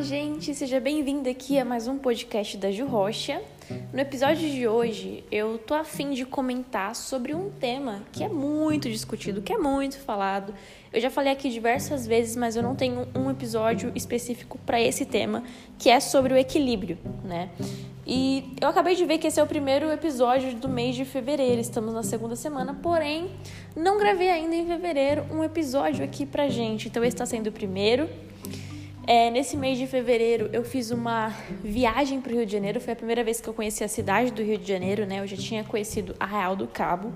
Olá, gente, seja bem-vindo aqui a mais um podcast da Ju Rocha. No episódio de hoje, eu tô a fim de comentar sobre um tema que é muito discutido, que é muito falado. Eu já falei aqui diversas vezes, mas eu não tenho um episódio específico para esse tema, que é sobre o equilíbrio, né? E eu acabei de ver que esse é o primeiro episódio do mês de fevereiro, estamos na segunda semana, porém não gravei ainda em fevereiro um episódio aqui pra gente. Então esse está sendo o primeiro. É, nesse mês de fevereiro eu fiz uma viagem para o Rio de Janeiro. Foi a primeira vez que eu conheci a cidade do Rio de Janeiro, né? Eu já tinha conhecido a Real do Cabo.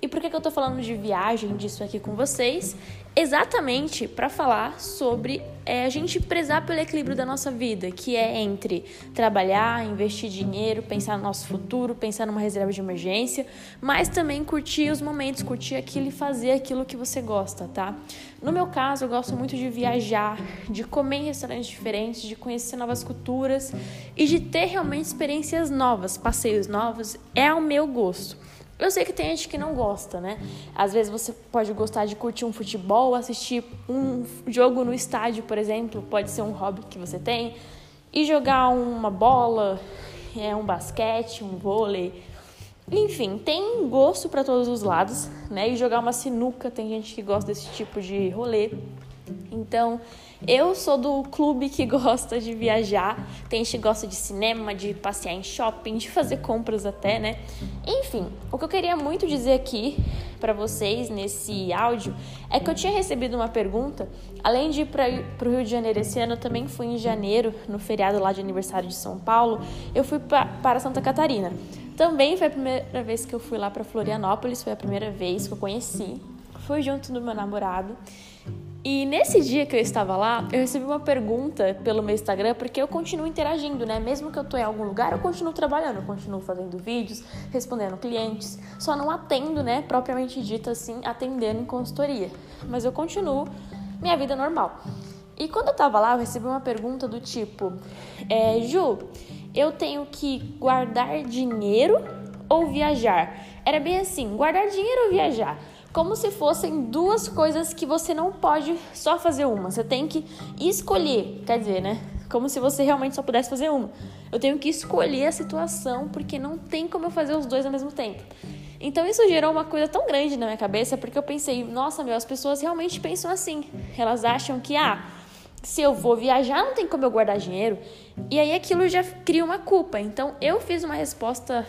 E por que, que eu tô falando de viagem disso aqui com vocês? Exatamente para falar sobre é, a gente prezar pelo equilíbrio da nossa vida, que é entre trabalhar, investir dinheiro, pensar no nosso futuro, pensar numa reserva de emergência, mas também curtir os momentos, curtir aquilo e fazer aquilo que você gosta, tá? No meu caso, eu gosto muito de viajar, de comer em restaurantes diferentes, de conhecer novas culturas e de ter realmente experiências novas, passeios novos, é o meu gosto. Eu sei que tem gente que não gosta, né? Às vezes você pode gostar de curtir um futebol, assistir um jogo no estádio, por exemplo, pode ser um hobby que você tem, e jogar uma bola, é um basquete, um vôlei. Enfim, tem gosto para todos os lados, né? E jogar uma sinuca, tem gente que gosta desse tipo de rolê. Então, eu sou do clube que gosta de viajar, tem gente que gosta de cinema, de passear em shopping, de fazer compras até, né? Enfim, o que eu queria muito dizer aqui para vocês nesse áudio é que eu tinha recebido uma pergunta. Além de ir para o Rio de Janeiro esse ano, eu também fui em janeiro, no feriado lá de aniversário de São Paulo, eu fui pra, para Santa Catarina. Também foi a primeira vez que eu fui lá para Florianópolis, foi a primeira vez que eu conheci. Fui junto do meu namorado. E nesse dia que eu estava lá, eu recebi uma pergunta pelo meu Instagram, porque eu continuo interagindo, né? Mesmo que eu tô em algum lugar, eu continuo trabalhando, eu continuo fazendo vídeos, respondendo clientes, só não atendo, né, propriamente dito assim, atendendo em consultoria. Mas eu continuo minha vida normal. E quando eu tava lá, eu recebi uma pergunta do tipo: é, Ju, eu tenho que guardar dinheiro ou viajar? Era bem assim: guardar dinheiro ou viajar? Como se fossem duas coisas que você não pode só fazer uma. Você tem que escolher, quer dizer, né? Como se você realmente só pudesse fazer uma. Eu tenho que escolher a situação porque não tem como eu fazer os dois ao mesmo tempo. Então isso gerou uma coisa tão grande na minha cabeça porque eu pensei, nossa, meu, as pessoas realmente pensam assim. Elas acham que ah, se eu vou viajar, não tem como eu guardar dinheiro. E aí aquilo já cria uma culpa. Então eu fiz uma resposta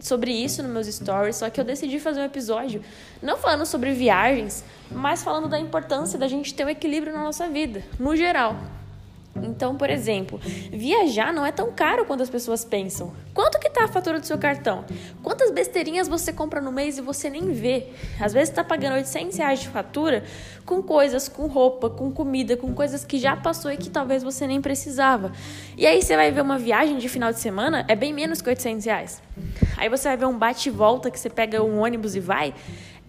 sobre isso nos meus stories, só que eu decidi fazer um episódio não falando sobre viagens, mas falando da importância da gente ter um equilíbrio na nossa vida, no geral. Então, por exemplo, viajar não é tão caro quanto as pessoas pensam. Quanto que tá a fatura do seu cartão? Quantas besteirinhas você compra no mês e você nem vê? Às vezes está pagando 800 reais de fatura com coisas, com roupa, com comida, com coisas que já passou e que talvez você nem precisava. E aí você vai ver uma viagem de final de semana, é bem menos que 800 reais. Aí você vai ver um bate e volta que você pega um ônibus e vai,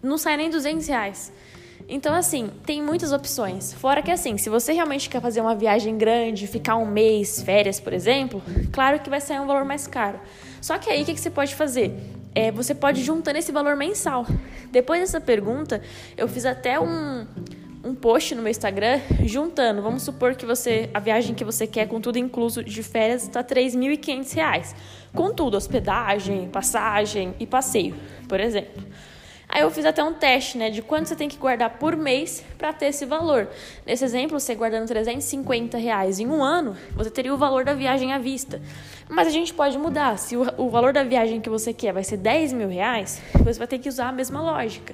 não sai nem 200 reais. Então, assim, tem muitas opções. Fora que, assim, se você realmente quer fazer uma viagem grande, ficar um mês, férias, por exemplo, claro que vai sair um valor mais caro. Só que aí, o que, você pode fazer? É, você pode juntar esse valor mensal. Depois dessa pergunta, eu fiz até um, um post no meu Instagram juntando. Vamos supor que você a viagem que você quer com tudo incluso de férias está R$ 3.500. Com tudo, hospedagem, passagem e passeio, por exemplo. Aí eu fiz até um teste, né, de quanto você tem que guardar por mês para ter esse valor. Nesse exemplo, você guardando 350 reais em um ano, você teria o valor da viagem à vista. Mas a gente pode mudar. Se o, o valor da viagem que você quer vai ser 10 mil reais, você vai ter que usar a mesma lógica.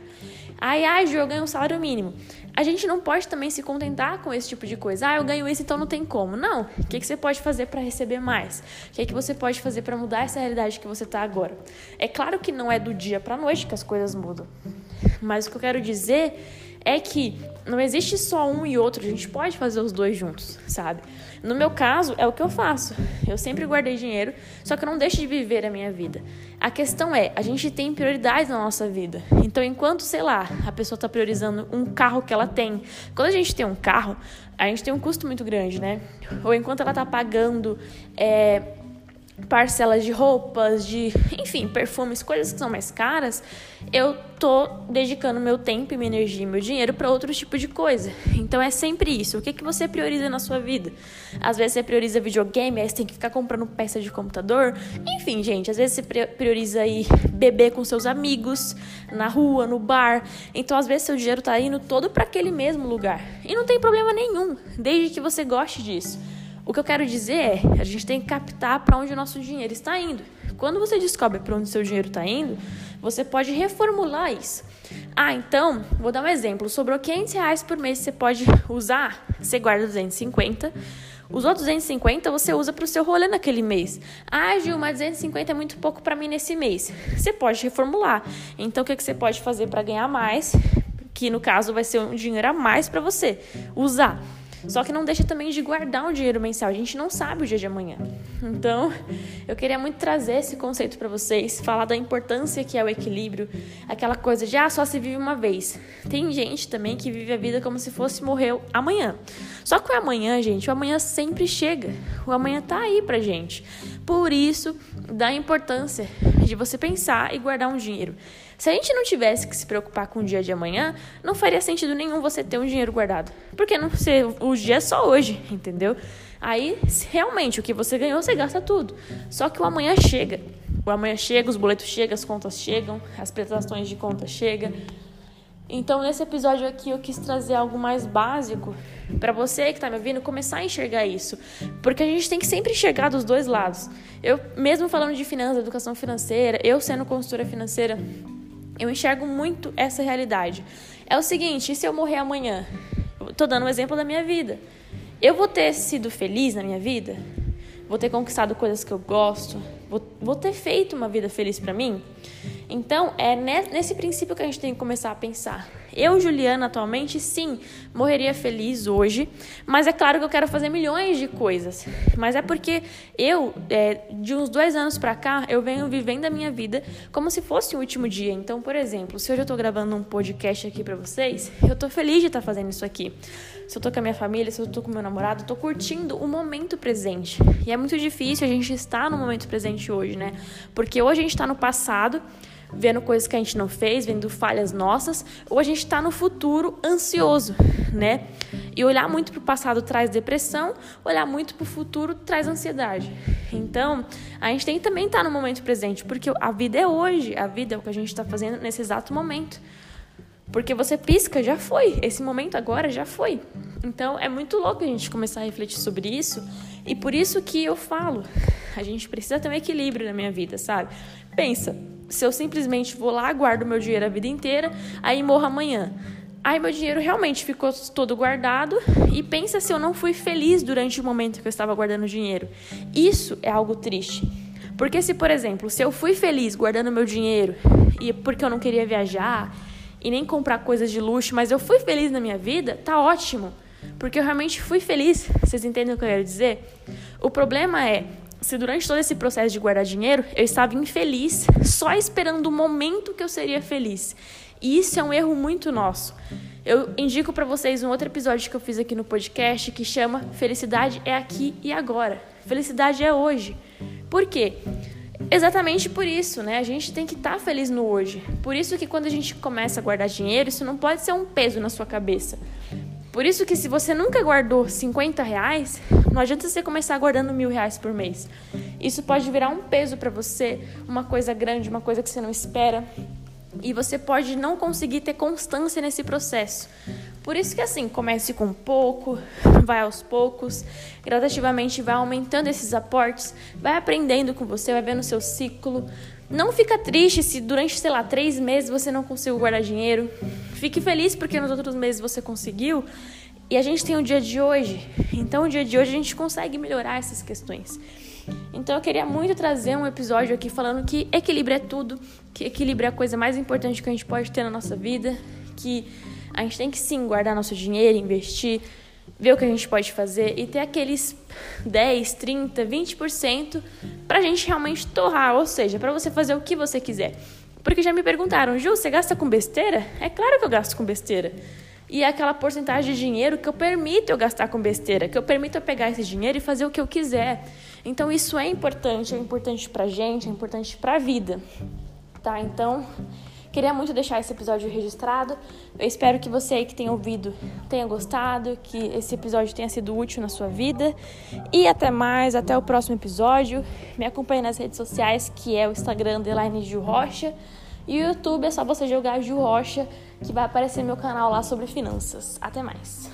Ah, Ju, eu ganho um salário mínimo. A gente não pode também se contentar com esse tipo de coisa. Ah, eu ganho isso, então não tem como. Não. O que, que você pode fazer para receber mais? O que, que você pode fazer para mudar essa realidade que você está agora? É claro que não é do dia para noite que as coisas mudam. Mas o que eu quero dizer é que não existe só um e outro, a gente pode fazer os dois juntos, sabe? No meu caso, é o que eu faço. Eu sempre guardei dinheiro, só que eu não deixo de viver a minha vida. A questão é, a gente tem prioridades na nossa vida. Então, enquanto, sei lá, a pessoa está priorizando um carro que ela tem. Quando a gente tem um carro, a gente tem um custo muito grande, né? Ou enquanto ela está pagando. É, parcelas de roupas, de, enfim, perfumes, coisas que são mais caras, eu tô dedicando meu tempo, minha energia, meu dinheiro para outro tipo de coisa. Então é sempre isso. O que que você prioriza na sua vida? Às vezes você prioriza videogame, aí você tem que ficar comprando peça de computador. Enfim, gente, às vezes você prioriza ir beber com seus amigos na rua, no bar. Então às vezes seu dinheiro tá indo todo para aquele mesmo lugar. E não tem problema nenhum, desde que você goste disso. O que eu quero dizer é, a gente tem que captar para onde o nosso dinheiro está indo. Quando você descobre para onde seu dinheiro está indo, você pode reformular isso. Ah, então, vou dar um exemplo. Sobrou 500 reais por mês, você pode usar, você guarda 250. Os outros 250 você usa para o seu rolê naquele mês. Ah, Gil, mas 250 é muito pouco para mim nesse mês. Você pode reformular. Então, o que, que você pode fazer para ganhar mais? Que no caso vai ser um dinheiro a mais para você usar. Só que não deixa também de guardar um dinheiro mensal. A gente não sabe o dia de amanhã. Então, eu queria muito trazer esse conceito para vocês, falar da importância que é o equilíbrio, aquela coisa de ah, só se vive uma vez. Tem gente também que vive a vida como se fosse morrer amanhã. Só que o amanhã, gente, o amanhã sempre chega. O amanhã tá aí pra gente. Por isso, dá importância de você pensar e guardar um dinheiro. Se a gente não tivesse que se preocupar com o dia de amanhã, não faria sentido nenhum você ter um dinheiro guardado. Porque não, você, o dia é só hoje, entendeu? Aí, realmente, o que você ganhou, você gasta tudo. Só que o amanhã chega. O amanhã chega, os boletos chegam, as contas chegam, as prestações de conta chegam. Então, nesse episódio aqui, eu quis trazer algo mais básico para você que está me ouvindo começar a enxergar isso, porque a gente tem que sempre enxergar dos dois lados. Eu, mesmo falando de finanças, educação financeira, eu sendo consultora financeira, eu enxergo muito essa realidade. É o seguinte: e se eu morrer amanhã? Estou dando um exemplo da minha vida. Eu vou ter sido feliz na minha vida? Vou ter conquistado coisas que eu gosto? Vou, vou ter feito uma vida feliz para mim? Então, é nesse princípio que a gente tem que começar a pensar. Eu, Juliana, atualmente, sim, morreria feliz hoje, mas é claro que eu quero fazer milhões de coisas. Mas é porque eu, é, de uns dois anos pra cá, eu venho vivendo a minha vida como se fosse o último dia. Então, por exemplo, se hoje eu tô gravando um podcast aqui pra vocês, eu tô feliz de estar tá fazendo isso aqui. Se eu tô com a minha família, se eu tô com meu namorado, eu tô curtindo o momento presente. E é muito difícil a gente estar no momento presente hoje, né? Porque hoje a gente tá no passado vendo coisas que a gente não fez, vendo falhas nossas, ou a gente está no futuro ansioso, né? E olhar muito para o passado traz depressão, olhar muito para o futuro traz ansiedade. Então, a gente tem que também estar tá no momento presente, porque a vida é hoje, a vida é o que a gente está fazendo nesse exato momento. Porque você pisca, já foi. Esse momento agora já foi. Então é muito louco a gente começar a refletir sobre isso. E por isso que eu falo, a gente precisa ter um equilíbrio na minha vida, sabe? Pensa, se eu simplesmente vou lá, guardo meu dinheiro a vida inteira, aí morro amanhã. Aí meu dinheiro realmente ficou todo guardado e pensa se eu não fui feliz durante o momento que eu estava guardando dinheiro. Isso é algo triste. Porque se, por exemplo, se eu fui feliz guardando meu dinheiro e porque eu não queria viajar e nem comprar coisas de luxo, mas eu fui feliz na minha vida, tá ótimo. Porque eu realmente fui feliz. Vocês entendem o que eu quero dizer? O problema é se durante todo esse processo de guardar dinheiro eu estava infeliz, só esperando o momento que eu seria feliz. E isso é um erro muito nosso. Eu indico para vocês um outro episódio que eu fiz aqui no podcast que chama Felicidade é aqui e agora. Felicidade é hoje. Por quê? Exatamente por isso, né? A gente tem que estar tá feliz no hoje. Por isso que quando a gente começa a guardar dinheiro, isso não pode ser um peso na sua cabeça. Por isso que se você nunca guardou 50 reais, não adianta você começar guardando mil reais por mês. Isso pode virar um peso para você, uma coisa grande, uma coisa que você não espera. E você pode não conseguir ter constância nesse processo. Por isso que assim, comece com pouco, vai aos poucos, gradativamente vai aumentando esses aportes, vai aprendendo com você, vai vendo o seu ciclo. Não fica triste se durante, sei lá, três meses você não conseguiu guardar dinheiro. Fique feliz porque nos outros meses você conseguiu. E a gente tem o dia de hoje. Então, o dia de hoje a gente consegue melhorar essas questões. Então, eu queria muito trazer um episódio aqui falando que equilíbrio é tudo, que equilíbrio é a coisa mais importante que a gente pode ter na nossa vida, que a gente tem que sim guardar nosso dinheiro, investir, ver o que a gente pode fazer e ter aqueles 10, 30, 20% para a gente realmente torrar, ou seja, para você fazer o que você quiser. Porque já me perguntaram, Ju, você gasta com besteira? É claro que eu gasto com besteira. E é aquela porcentagem de dinheiro que eu permito eu gastar com besteira, que eu permito eu pegar esse dinheiro e fazer o que eu quiser. Então isso é importante, é importante pra gente, é importante pra vida, tá? Então, queria muito deixar esse episódio registrado. Eu espero que você aí que tem ouvido tenha gostado, que esse episódio tenha sido útil na sua vida. E até mais, até o próximo episódio. Me acompanhe nas redes sociais, que é o Instagram Underline Ju Rocha. E o YouTube é só você jogar Ju Rocha, que vai aparecer meu canal lá sobre finanças. Até mais.